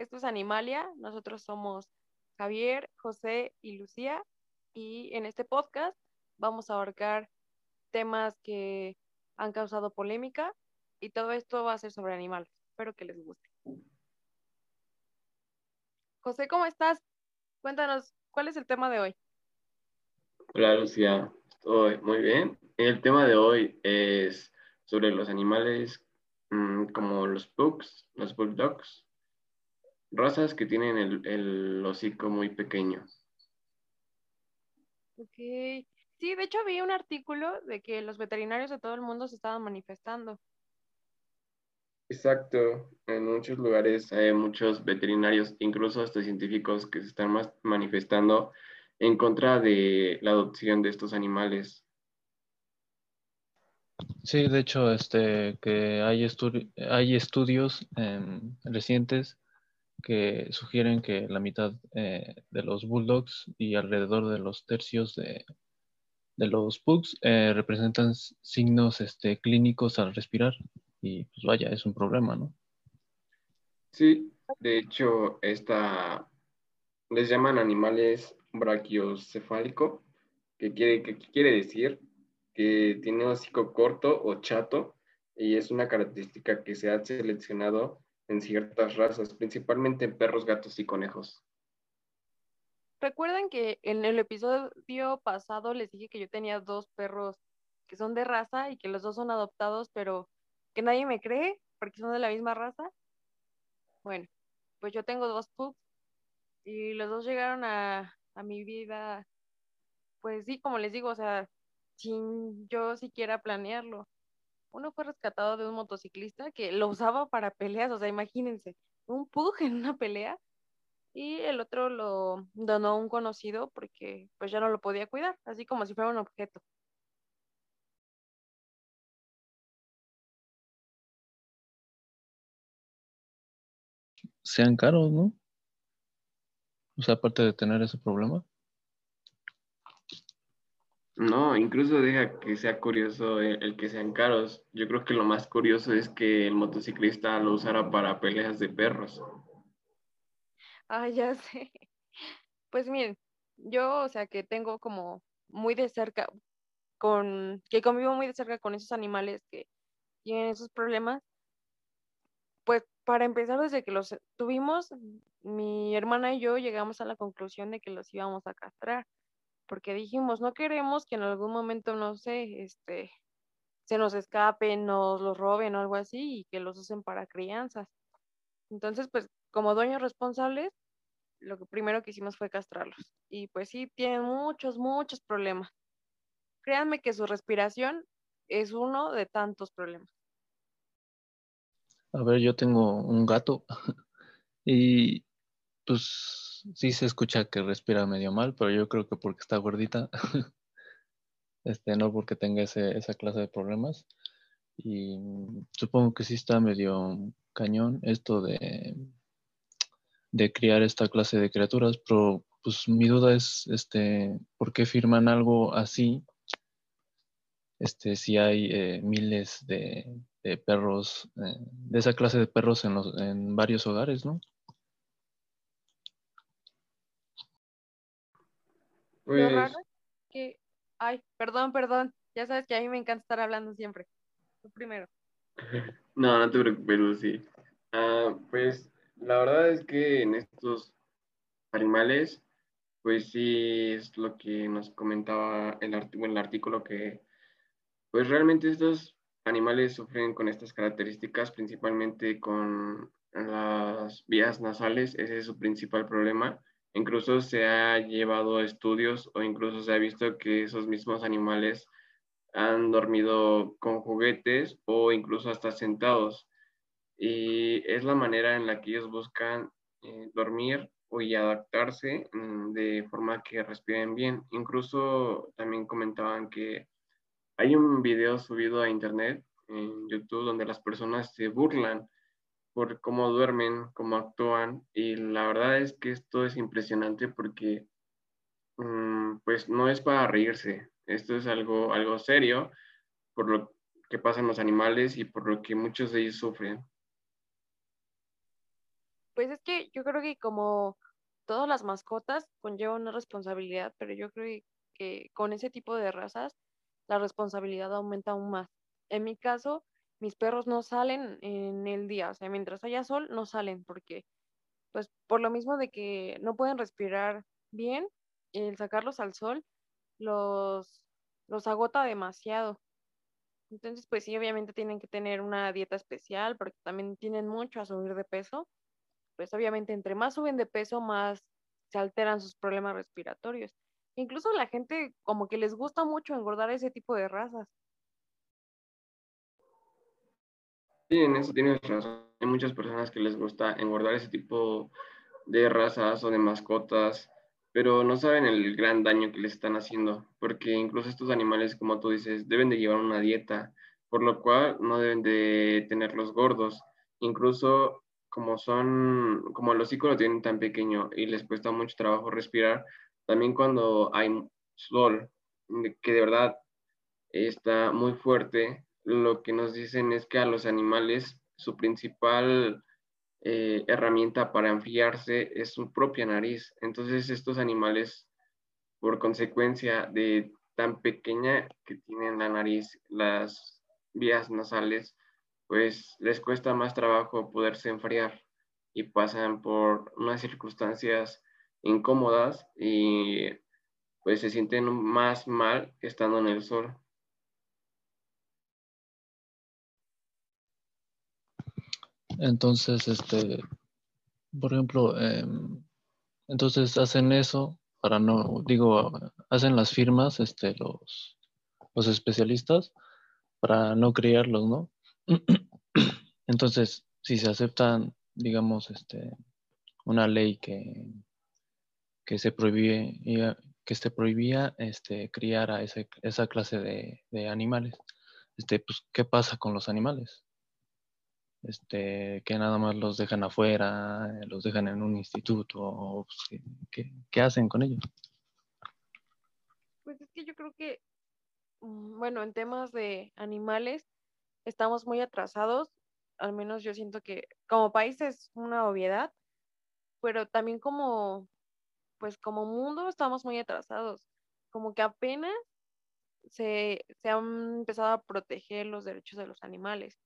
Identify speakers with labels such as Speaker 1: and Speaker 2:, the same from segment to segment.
Speaker 1: esto es Animalia, nosotros somos Javier, José y Lucía y en este podcast vamos a abarcar temas que han causado polémica y todo esto va a ser sobre animales. Espero que les guste. José, ¿cómo estás? Cuéntanos, ¿cuál es el tema de hoy?
Speaker 2: Hola Lucía, estoy muy bien. El tema de hoy es sobre los animales mm, como los pugs, los bulldogs, razas que tienen el, el hocico muy pequeño.
Speaker 1: Ok. Sí, de hecho vi un artículo de que los veterinarios de todo el mundo se estaban manifestando.
Speaker 2: Exacto, en muchos lugares hay muchos veterinarios, incluso hasta científicos que se están más manifestando en contra de la adopción de estos animales.
Speaker 3: Sí, de hecho, este, que hay, hay estudios em, recientes que sugieren que la mitad eh, de los bulldogs y alrededor de los tercios de, de los pugs eh, representan signos este, clínicos al respirar. Y pues vaya, es un problema, ¿no?
Speaker 2: Sí, de hecho, esta les llaman animales brachiocefálico, que quiere, que quiere decir que tiene un hocico corto o chato y es una característica que se ha seleccionado en ciertas razas, principalmente en perros, gatos y conejos.
Speaker 1: Recuerden que en el episodio pasado les dije que yo tenía dos perros que son de raza y que los dos son adoptados, pero que nadie me cree porque son de la misma raza. Bueno, pues yo tengo dos pugs y los dos llegaron a, a mi vida, pues sí, como les digo, o sea, sin yo siquiera planearlo. Uno fue rescatado de un motociclista que lo usaba para peleas, o sea, imagínense, un pug en una pelea y el otro lo donó a un conocido porque pues ya no lo podía cuidar, así como si fuera un objeto.
Speaker 3: Sean caros, ¿no? O sea, aparte de tener ese problema.
Speaker 2: No, incluso deja que sea curioso el, que sean caros. Yo creo que lo más curioso es que el motociclista lo usara para peleas de perros.
Speaker 1: Ah, ya sé. Pues miren, yo, o sea, que tengo como muy de cerca con, que convivo muy de cerca con esos animales que tienen esos problemas. Pues para empezar, desde que los tuvimos, mi hermana y yo llegamos a la conclusión de que los íbamos a castrar porque dijimos, no queremos que en algún momento, no sé, este, se nos escapen, nos los roben o algo así y que los usen para crianzas. Entonces, pues como dueños responsables, lo que primero que hicimos fue castrarlos. Y pues sí, tienen muchos, muchos problemas. Créanme que su respiración es uno de tantos problemas.
Speaker 3: A ver, yo tengo un gato y pues sí se escucha que respira medio mal, pero yo creo que porque está gordita, este, no porque tenga ese, esa clase de problemas. Y supongo que sí está medio cañón esto de, de criar esta clase de criaturas, pero pues mi duda es, este, ¿por qué firman algo así? Este, si hay eh, miles de, perros, eh, de esa clase de perros en, los, en varios hogares, ¿no?
Speaker 1: Lo pues raro que, ay, perdón, perdón, ya sabes que a mí me encanta estar hablando siempre. Tú primero.
Speaker 2: No, no te preocupes, Lucy. Ah, pues la verdad es que en estos animales, pues sí es lo que nos comentaba el, el artículo que, pues realmente estos animales sufren con estas características, principalmente con las vías nasales, ese es su principal problema Incluso se ha llevado estudios o incluso se ha visto que esos mismos animales han dormido con juguetes o incluso hasta sentados. Y es la manera en la que ellos buscan eh, dormir y adaptarse mm, de forma que respiren bien. Incluso también comentaban que hay un video subido a internet en YouTube donde las personas se burlan por cómo duermen, cómo actúan. Y la verdad es que esto es impresionante porque mm, pues no es para reírse. Esto es algo, algo serio por lo que pasan los animales y por lo que muchos de ellos sufren.
Speaker 1: Pues es que yo creo que como todas las mascotas conllevan una responsabilidad, pero yo creo que con ese tipo de razas la responsabilidad aumenta aún más. En mi caso, mis perros no salen en el día, o sea, mientras haya sol, no salen porque, pues, por lo mismo de que no pueden respirar bien, el sacarlos al sol los, los agota demasiado. Entonces, pues sí, obviamente tienen que tener una dieta especial porque también tienen mucho a subir de peso. Pues obviamente entre más suben de peso, más se alteran sus problemas respiratorios. Incluso la gente como que les gusta mucho engordar ese tipo de razas.
Speaker 2: Sí, en eso tienes razón. Hay muchas personas que les gusta engordar ese tipo de razas o de mascotas, pero no saben el gran daño que les están haciendo, porque incluso estos animales, como tú dices, deben de llevar una dieta, por lo cual no deben de tenerlos gordos. Incluso como son, como el hocico lo tienen tan pequeño y les cuesta mucho trabajo respirar, también cuando hay sol, que de verdad está muy fuerte, lo que nos dicen es que a los animales su principal eh, herramienta para enfriarse es su propia nariz. Entonces estos animales, por consecuencia de tan pequeña que tienen la nariz, las vías nasales, pues les cuesta más trabajo poderse enfriar y pasan por unas circunstancias incómodas y pues se sienten más mal estando en el sol.
Speaker 3: Entonces, este, por ejemplo, em, entonces hacen eso para no, digo, hacen las firmas, este, los, los especialistas para no criarlos, ¿no? Entonces, si se aceptan, digamos, este, una ley que, que se prohíbe, que se prohibía este, criar a ese, esa clase de, animales. Este, pues, ¿qué pasa con los animales? Este, que nada más los dejan afuera, los dejan en un instituto, pues, ¿qué, hacen con ellos?
Speaker 1: Pues es que yo creo que, mm, bueno, en temas de animales estamos muy atrasados, al menos yo siento que como país es una obviedad, pero también como pues como mundo estamos muy atrasados, como que apenas se, han empezado a proteger los derechos de los animales.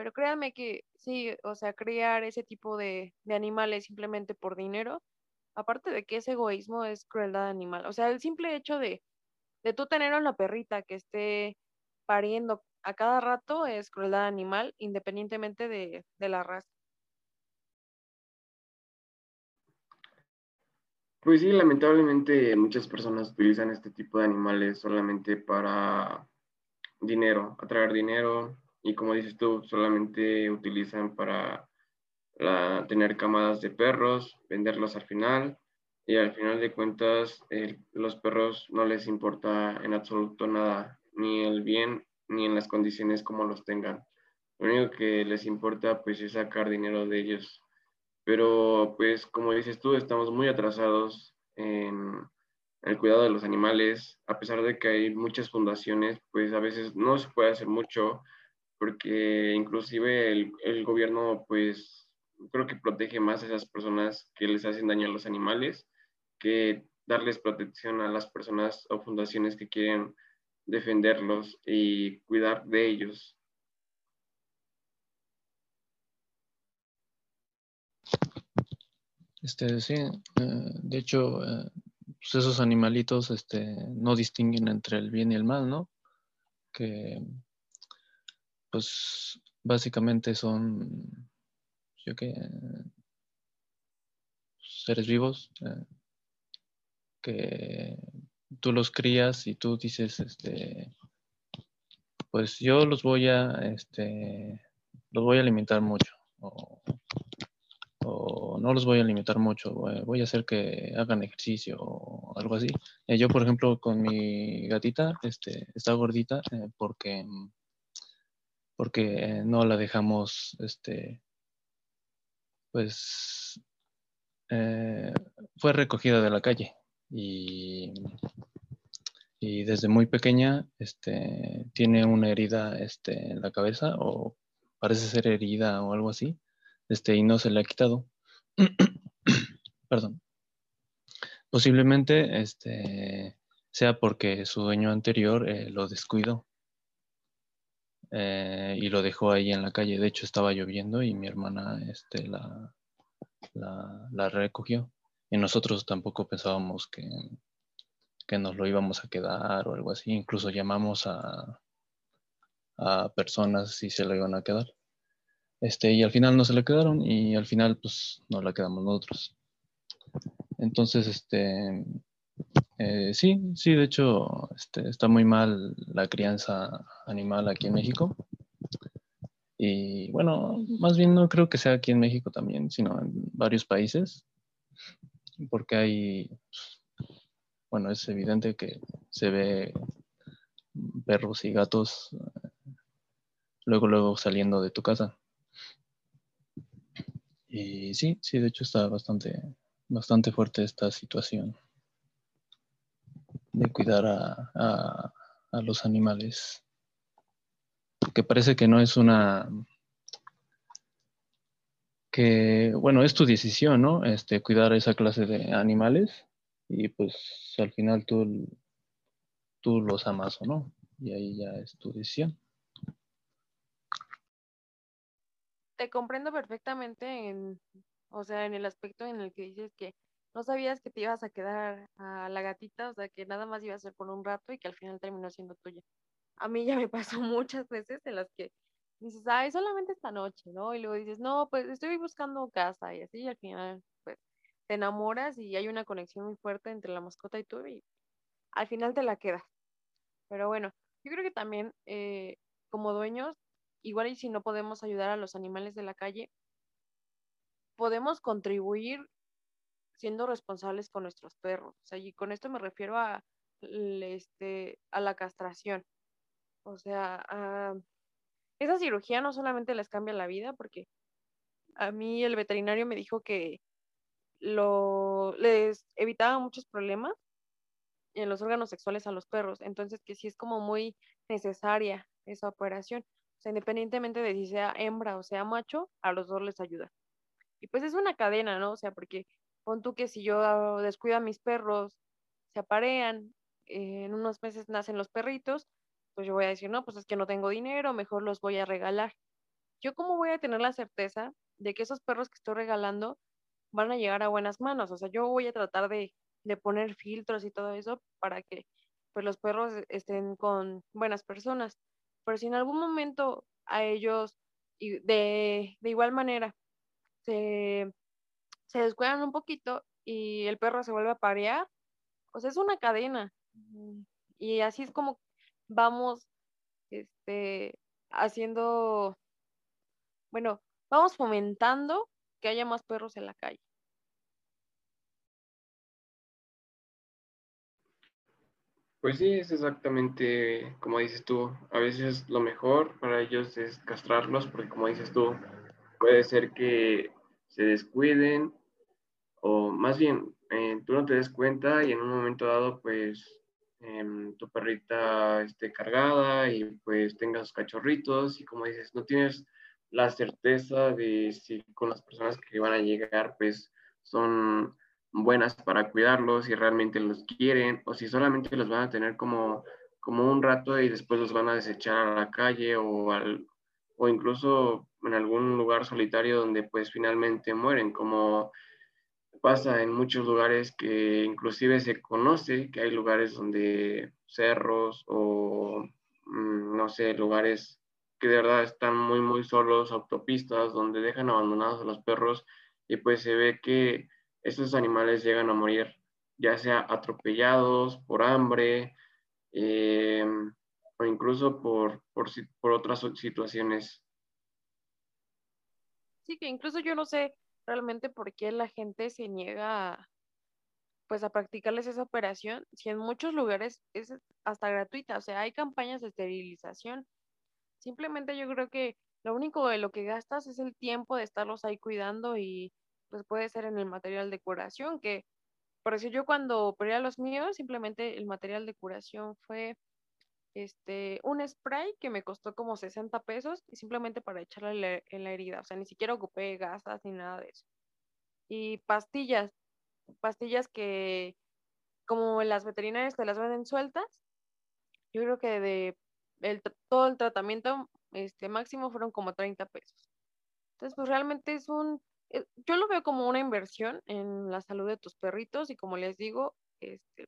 Speaker 1: Pero créanme que sí, o sea, criar ese tipo de, animales simplemente por dinero, aparte de que ese egoísmo, es crueldad animal. O sea, el simple hecho de, de tú tener a una perrita que esté pariendo a cada rato es crueldad animal, independientemente de la raza.
Speaker 2: Pues sí, lamentablemente muchas personas utilizan este tipo de animales solamente para dinero, atraer dinero y como dices tú, solamente utilizan para tener camadas de perros, venderlos al final y al final de cuentas los perros no les importa en absoluto nada, ni el bien ni en las condiciones como los tengan. Lo único que les importa pues es sacar dinero de ellos pero pues como dices tú, estamos muy atrasados en el cuidado de los animales, a pesar de que hay muchas fundaciones, pues a veces no se puede hacer mucho, porque inclusive el, el gobierno pues creo que protege más a esas personas que les hacen daño a los animales que darles protección a las personas o fundaciones que quieren defenderlos y cuidar de ellos.
Speaker 3: Este, sí, eh, de hecho, eh, pues esos animalitos este, no distinguen entre el bien y el mal, ¿no? Que, pues, básicamente son, yo que, seres vivos eh, que tú los crías y tú dices, este, pues yo los voy a, este, los voy a alimentar mucho. O, o no los voy a limitar mucho, voy a hacer que hagan ejercicio o algo así. Eh, yo, por ejemplo, con mi gatita, este, está gordita eh, porque, porque no la dejamos, este, pues, eh, fue recogida de la calle y, y desde muy pequeña este, tiene una herida este, en la cabeza o parece ser herida o algo así este, y no se le ha quitado. perdón, posiblemente este, sea porque su dueño anterior eh, lo descuidó eh, y lo dejó ahí en la calle. De hecho, estaba lloviendo y mi hermana este, la, la, recogió. Y nosotros tampoco pensábamos que, que, nos lo íbamos a quedar o algo así. Incluso llamamos a, a personas si se lo iban a quedar. Este, y al final no se le quedaron y al final pues no la quedamos nosotros. Entonces, este, eh, sí, sí, de hecho este, está muy mal la crianza animal aquí en México. Y bueno, más bien no creo que sea aquí en México también, sino en varios países, porque hay, bueno, es evidente que se ve perros y gatos eh, luego, luego saliendo de tu casa. Y sí, sí, de hecho está bastante, bastante fuerte esta situación de cuidar a, los animales. Que parece que no es una que, bueno, es tu decisión, ¿no? Este, cuidar a esa clase de animales y pues al final tú, tú los amas o no, y ahí ya es tu decisión.
Speaker 1: Te comprendo perfectamente en, o sea, en el aspecto en el que dices que no sabías que te ibas a quedar a la gatita, o sea, que nada más iba a ser por un rato y que al final terminó siendo tuya. A mí ya me pasó muchas veces en las que dices, ay, solamente esta noche, ¿no? Y luego dices, no, pues estoy buscando casa y así, y al final, pues, te enamoras y hay una conexión muy fuerte entre la mascota y tú y al final te la quedas. Pero bueno, yo creo que también eh, como dueños, igual y si no podemos ayudar a los animales de la calle, podemos contribuir siendo responsables con nuestros perros. O sea, y con esto me refiero a, este, a la castración. O sea, esa cirugía no solamente les cambia la vida, porque a mí el veterinario me dijo que lo, les evitaba muchos problemas en los órganos sexuales a los perros. Entonces, que sí es como muy necesaria esa operación. O sea, independientemente de si sea hembra o sea macho, a los dos les ayuda. Y pues es una cadena, ¿no? O sea, porque Pon tú que si yo descuido a mis perros, se aparean, en unos meses nacen los perritos, pues yo voy a decir, no, pues es que no tengo dinero, mejor los voy a regalar. Yo cómo voy a tener la certeza de que esos perros que estoy regalando van a llegar a buenas manos. O sea, yo voy a tratar de, de poner filtros y todo eso para que pues los perros estén con buenas personas. Pero si en algún momento a ellos de, de igual manera se se descuidan un poquito y el perro se vuelve a parear, pues es una cadena. Y así es como vamos este, haciendo, bueno, vamos fomentando que haya más perros en la calle.
Speaker 2: Pues sí, es exactamente como dices tú. A veces lo mejor para ellos es castrarlos, porque como dices tú, puede ser que se descuiden o más bien, eh, tú no te des cuenta y en un momento dado, pues, em, tu perrita esté cargada y pues tengas cachorritos y como dices, no tienes la certeza de si con las personas que van a llegar, pues, son buenas para cuidarlos, si realmente los quieren o si solamente los van a tener como, como un rato y después los van a desechar a la calle o, al, o incluso en algún lugar solitario donde pues finalmente mueren, como pasa en muchos lugares que inclusive se conoce que hay lugares donde cerros o, mm, no sé, lugares que de verdad están muy, muy solos, autopistas donde dejan abandonados a los perros y pues se ve que esos animales llegan a morir, ya sea atropellados por hambre eh, o incluso por, por, por otras situaciones.
Speaker 1: Sí, que incluso yo no sé realmente por qué la gente se niega a, pues a practicarles esa operación si en muchos lugares es hasta gratuita, o sea, hay campañas de esterilización. Simplemente yo creo que lo único de lo que gastas es el tiempo de estarlos ahí cuidando y pues puede ser en el material de curación, que por eso yo cuando operé a los míos, simplemente el material de curación fue este, un spray que me costó como 60 pesos y simplemente para echarle en la herida, o sea, ni siquiera ocupé gasas ni nada de eso. y pastillas, pastillas que como las veterinarias te las venden sueltas, yo creo que de todo el tratamiento este, máximo fueron como 30 pesos. Entonces, pues realmente es un, eh, yo lo veo como una inversión en la salud de tus perritos y como les digo, este,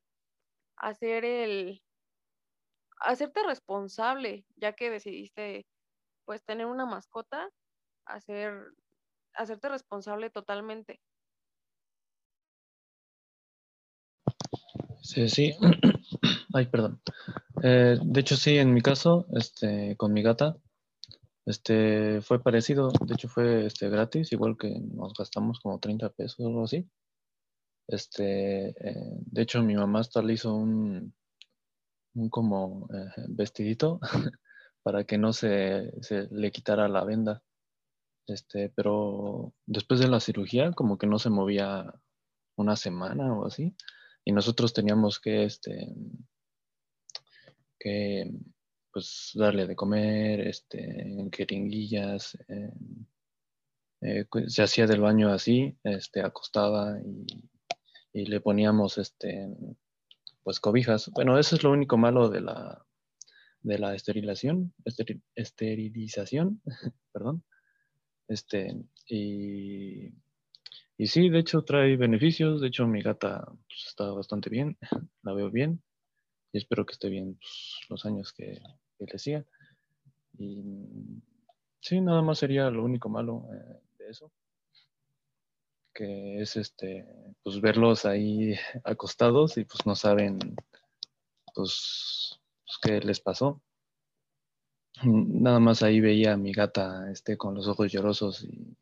Speaker 1: hacer el, hacerte responsable, ya que decidiste pues tener una mascota, hacer, hacerte responsable totalmente.
Speaker 3: Sí, sí. Ay, perdón. Eh, de hecho, sí, en mi caso, este, con mi gata, este, fue parecido. De hecho, fue este, gratis, igual que nos gastamos como 30 pesos o algo así. Este, eh, de hecho, mi mamá hasta le hizo un, un como eh, vestidito para que no se, se, le quitara la venda. Este, pero después de la cirugía, como que no se movía una semana o así. Y nosotros teníamos que, este, que pues darle de comer, este, en jeringuillas, eh, se hacía del baño así, este, acostada y, y, le poníamos, este, pues cobijas. Bueno, eso es lo único malo de la, de la esterilización, esterilización, perdón. Este, y, y sí, de hecho trae beneficios. De hecho, mi gata pues, está bastante bien, la veo bien y espero que esté bien pues, los años que, que, le siga. Y sí, nada más sería lo único malo eh, de eso, que es este, pues verlos ahí acostados y pues no saben pues, pues qué les pasó. Nada más ahí veía a mi gata este, con los ojos llorosos y,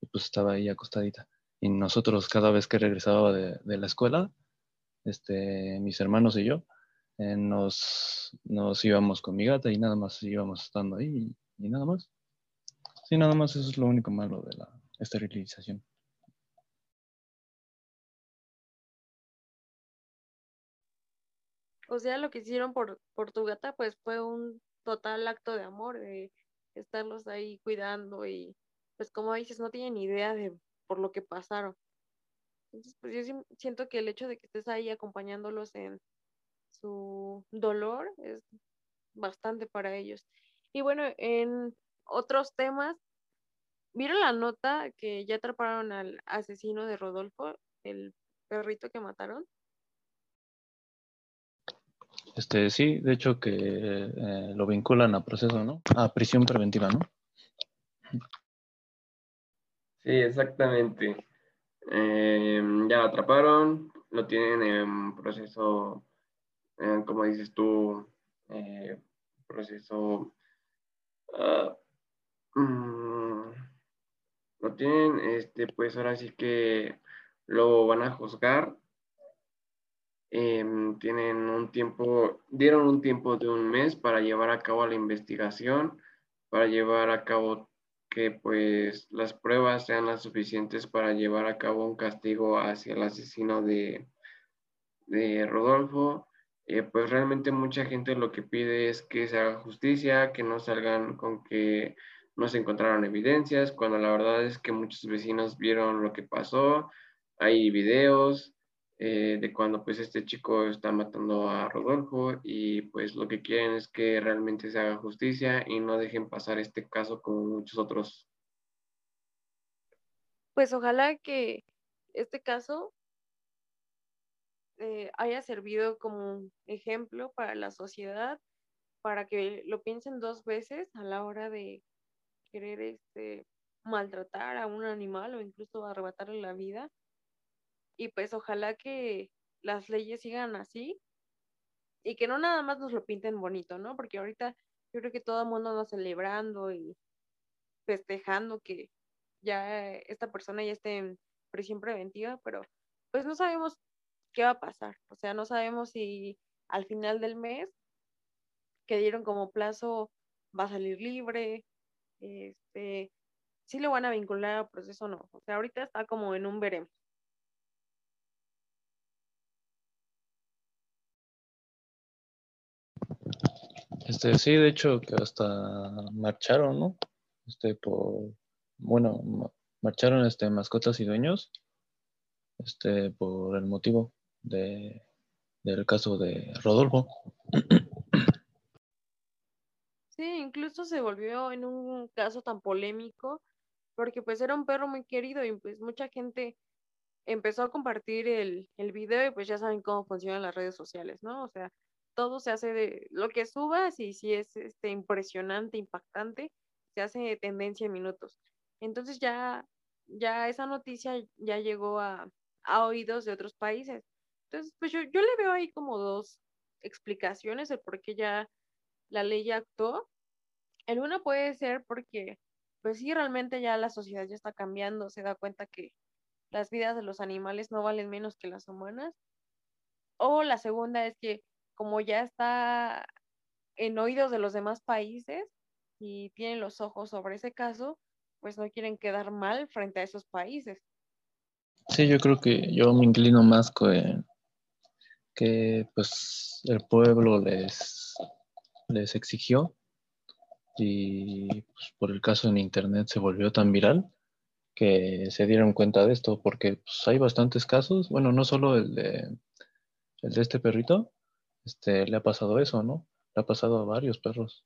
Speaker 3: y pues estaba ahí acostadita. Y nosotros cada vez que regresaba de, de la escuela, este, mis hermanos y yo, eh, nos, nos, íbamos con mi gata y nada más íbamos estando ahí y, y, nada más. Sí, nada más eso es lo único malo de la esterilización.
Speaker 1: O sea, lo que hicieron por, por tu gata, pues fue un total acto de amor, de estarlos ahí cuidando y pues como dices, no tienen idea de por lo que pasaron. Entonces, pues yo siento que el hecho de que estés ahí acompañándolos en su dolor es bastante para ellos. Y bueno, en otros temas, ¿vieron la nota que ya atraparon al asesino de Rodolfo, el perrito que mataron?
Speaker 3: Este, sí, de hecho que eh, lo vinculan a proceso, ¿no? A prisión preventiva, ¿no?
Speaker 2: Sí, exactamente. Eh, ya lo atraparon, lo tienen en proceso, eh, como dices tú, eh, proceso... Uh, um, lo tienen, este, pues ahora sí que lo van a juzgar. Em, tienen un tiempo, dieron un tiempo de un mes para llevar a cabo la investigación, para llevar a cabo que pues las pruebas sean las suficientes para llevar a cabo un castigo hacia el asesino de, de Rodolfo. Eh, pues realmente mucha gente lo que pide es que se haga justicia, que no salgan con que no se encontraron evidencias, cuando la verdad es que muchos vecinos vieron lo que pasó, hay videos, eh, de cuando pues este chico está matando a Rodolfo y pues lo que quieren es que realmente se haga justicia y no dejen pasar este caso como muchos otros.
Speaker 1: Pues ojalá que este caso eh, haya servido como ejemplo para la sociedad, para que lo piensen dos veces a la hora de querer este, maltratar a un animal o incluso arrebatarle la vida y pues ojalá que las leyes sigan así y que no nada más nos lo pinten bonito, ¿no? Porque ahorita yo creo que todo el mundo anda celebrando y festejando que ya esta persona ya esté en prisión preventiva, pero pues no sabemos qué va a pasar. O sea, no sabemos si al final del mes que dieron como plazo va a salir libre, este, si lo van a vincular al proceso o no. O sea, ahorita está como en un veremos.
Speaker 3: Este, sí, de hecho, que hasta marcharon, ¿no? Este, por, bueno, marcharon este, mascotas y dueños este, por el motivo de, del caso de Rodolfo.
Speaker 1: Sí, incluso se volvió en un caso tan polémico porque pues era un perro muy querido y pues mucha gente empezó a compartir el, el video y pues ya saben cómo funcionan las redes sociales, ¿no? O sea, todo se hace de lo que subas y si es este, impresionante, impactante, se hace tendencia en minutos. Entonces ya, ya esa noticia ya llegó a, a oídos de otros países. Entonces, pues yo, yo le veo ahí como dos explicaciones de por qué ya la ley ya actuó. El uno puede ser porque, pues sí, realmente ya la sociedad ya está cambiando, se da cuenta que las vidas de los animales no valen menos que las humanas. O la segunda es que como ya está en oídos de los demás países y tienen los ojos sobre ese caso, pues no quieren quedar mal frente a esos países.
Speaker 3: Sí, yo creo que yo me inclino más que, que pues el pueblo les, les exigió y pues, por el caso en internet se volvió tan viral que se dieron cuenta de esto porque pues, hay bastantes casos, bueno, no solo el de, el de este perrito, este, le ha pasado eso, ¿no? Le ha pasado a varios perros.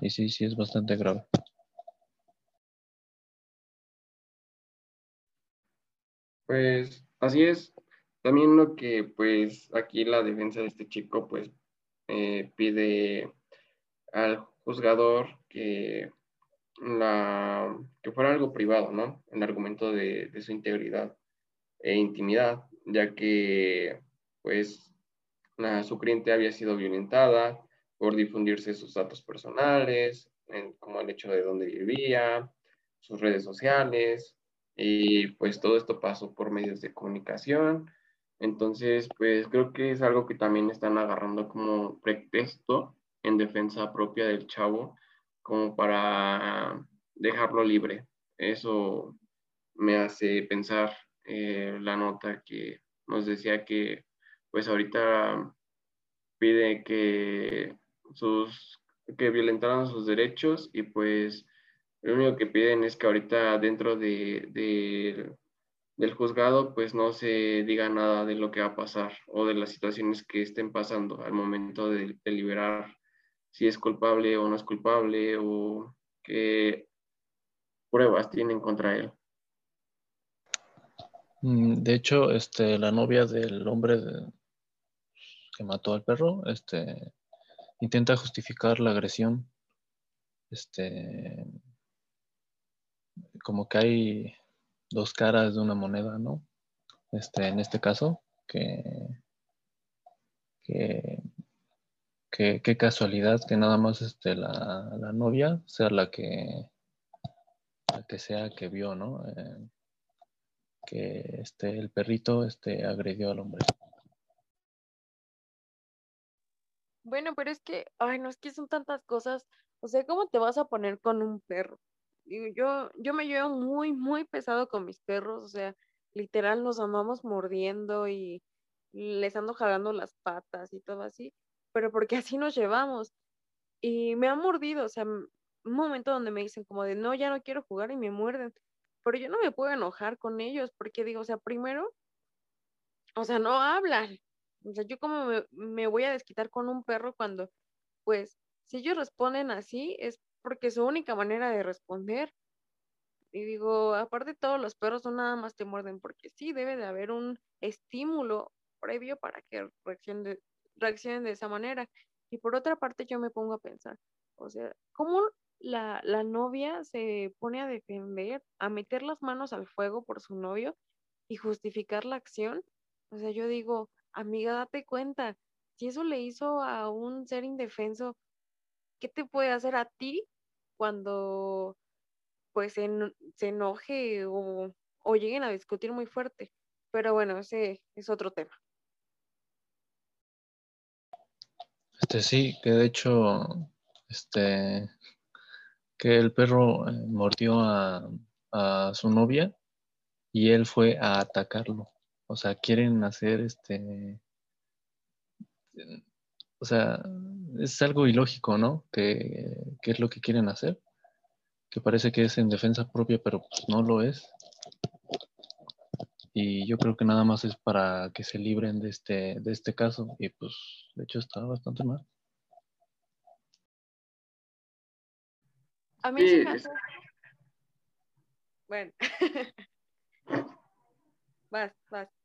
Speaker 3: Y sí, sí, es bastante grave.
Speaker 2: Pues así es. También lo que pues aquí la defensa de este chico pues eh, pide al juzgador que, la, que fuera algo privado, ¿no? El argumento de, de su integridad e intimidad, ya que pues su cliente había sido violentada por difundirse sus datos personales, como el hecho de dónde vivía, sus redes sociales, y pues todo esto pasó por medios de comunicación. Entonces, pues creo que es algo que también están agarrando como pretexto en defensa propia del chavo, como para dejarlo libre. Eso me hace pensar eh, la nota que nos decía que pues ahorita pide que sus que violentaran sus derechos y pues lo único que piden es que ahorita dentro de, del juzgado pues no se diga nada de lo que va a pasar o de las situaciones que estén pasando al momento de deliberar si es culpable o no es culpable o qué pruebas tienen contra él.
Speaker 3: Mm, de hecho, este, la novia del hombre que mató al perro, este, intenta justificar la agresión, este, como que hay dos caras de una moneda, ¿no? Este, en este caso, que, que, qué casualidad que nada más este, la, la, novia sea la que, la que sea que vio, ¿no? Eh, que este, el perrito este, agredió al hombre.
Speaker 1: Bueno, pero es que, ay, no es que son tantas cosas. O sea, ¿cómo te vas a poner con un perro? yo, yo me llevo muy, muy pesado con mis perros. O sea, literal nos andamos mordiendo y les ando jalando las patas y todo así. Pero porque así nos llevamos. Y me han mordido, o sea, un momento donde me dicen como de, no, ya no quiero jugar y me muerden. Pero yo no me puedo enojar con ellos porque digo, o sea, primero, o sea, no hablan. O sea, yo como me, voy a desquitar con un perro cuando, pues, si ellos responden así, es porque su única manera de responder. Y digo, aparte todos los perros no nada más te muerden, porque sí debe de haber un estímulo previo para que reaccionen de, reaccionen de esa manera. Y por otra parte yo me pongo a pensar, o sea, ¿cómo la, la novia se pone a defender, a meter las manos al fuego por su novio y justificar la acción? O sea, yo digo, amiga, date cuenta, si eso le hizo a un ser indefenso, ¿qué te puede hacer a ti cuando pues se, enoje o, o lleguen a discutir muy fuerte? Pero bueno, ese es otro tema.
Speaker 3: Este sí, que de hecho, este, que el perro eh, mordió a, a su novia y él fue a atacarlo. O sea, quieren hacer este. O sea, es algo ilógico, ¿no? Que, es lo que quieren hacer. Que parece que es en defensa propia, pero pues no lo es. y yo creo que nada más es para que se libren de este, de este caso y pues de hecho está bastante mal.
Speaker 1: A mí sí, me hace... Bueno. vas, vas.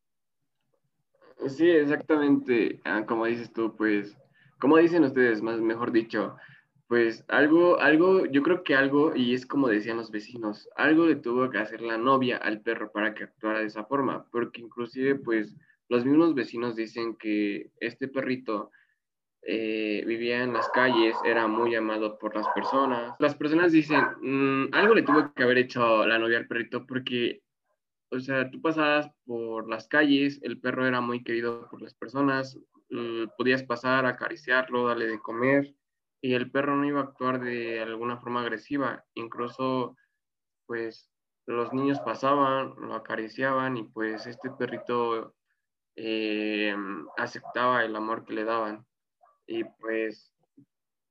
Speaker 2: Sí, exactamente. Ah, como dices tú, pues, como dicen ustedes, más mejor dicho, pues algo, algo, yo creo que algo, y es como decían los vecinos, algo le tuvo que hacer la novia al perro para que actuara de esa forma, porque inclusive pues los mismos vecinos dicen que este perrito eh, vivía en las calles, era muy amado por las personas. Las personas dicen, mm, algo le tuvo que haber hecho la novia al perrito porque, o sea, tú pasabas por las calles, el perro era muy querido por las personas, mm, podías pasar, acariciarlo, darle de comer y el perro no iba a actuar de alguna forma agresiva. Incluso, pues, los niños pasaban, lo acariciaban y pues este perrito eh, aceptaba el amor que le daban. Y pues,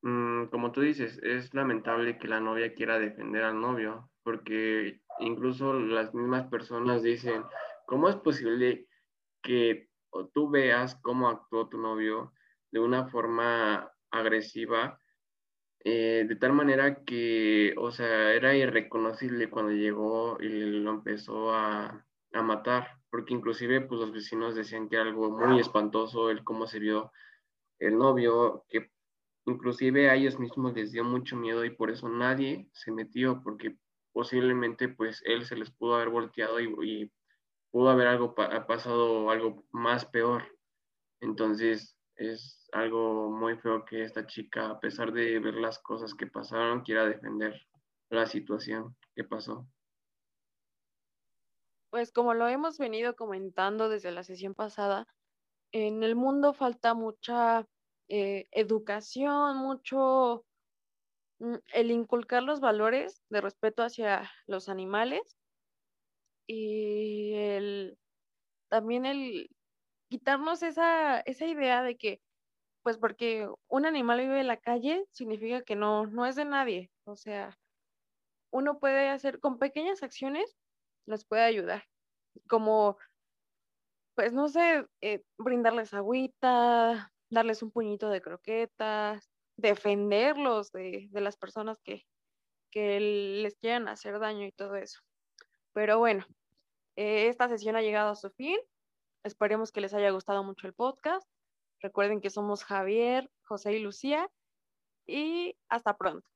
Speaker 2: mm, como tú dices, es lamentable que la novia quiera defender al novio, porque incluso las mismas personas dicen, ¿cómo es posible que tú veas cómo actuó tu novio de una forma agresiva, eh, de tal manera que, o sea, era irreconocible cuando llegó y lo empezó a, a matar, porque inclusive pues los vecinos decían que era algo muy espantoso el cómo se vio el novio, que inclusive a ellos mismos les dio mucho miedo y por eso nadie se metió, porque posiblemente pues él se les pudo haber volteado y, pudo haber algo pasado algo más peor. Entonces, es algo muy feo que esta chica, a pesar de ver las cosas que pasaron, quiera defender la situación que pasó.
Speaker 1: Pues como lo hemos venido comentando desde la sesión pasada, en el mundo falta mucha eh, educación, mucho el inculcar los valores de respeto hacia los animales y el, también el quitarnos esa, esa idea de que, pues porque un animal vive en la calle, significa que no, no es de nadie. O sea, uno puede hacer con pequeñas acciones, los puede ayudar. Como, pues no sé, eh, brindarles agüita, darles un puñito de croquetas, defenderlos de, de las personas que, que les quieran hacer daño y todo eso. Pero bueno, eh, esta sesión ha llegado a su fin. Esperemos que les haya gustado mucho el podcast. Recuerden que somos Javier, José y Lucía. Y hasta pronto.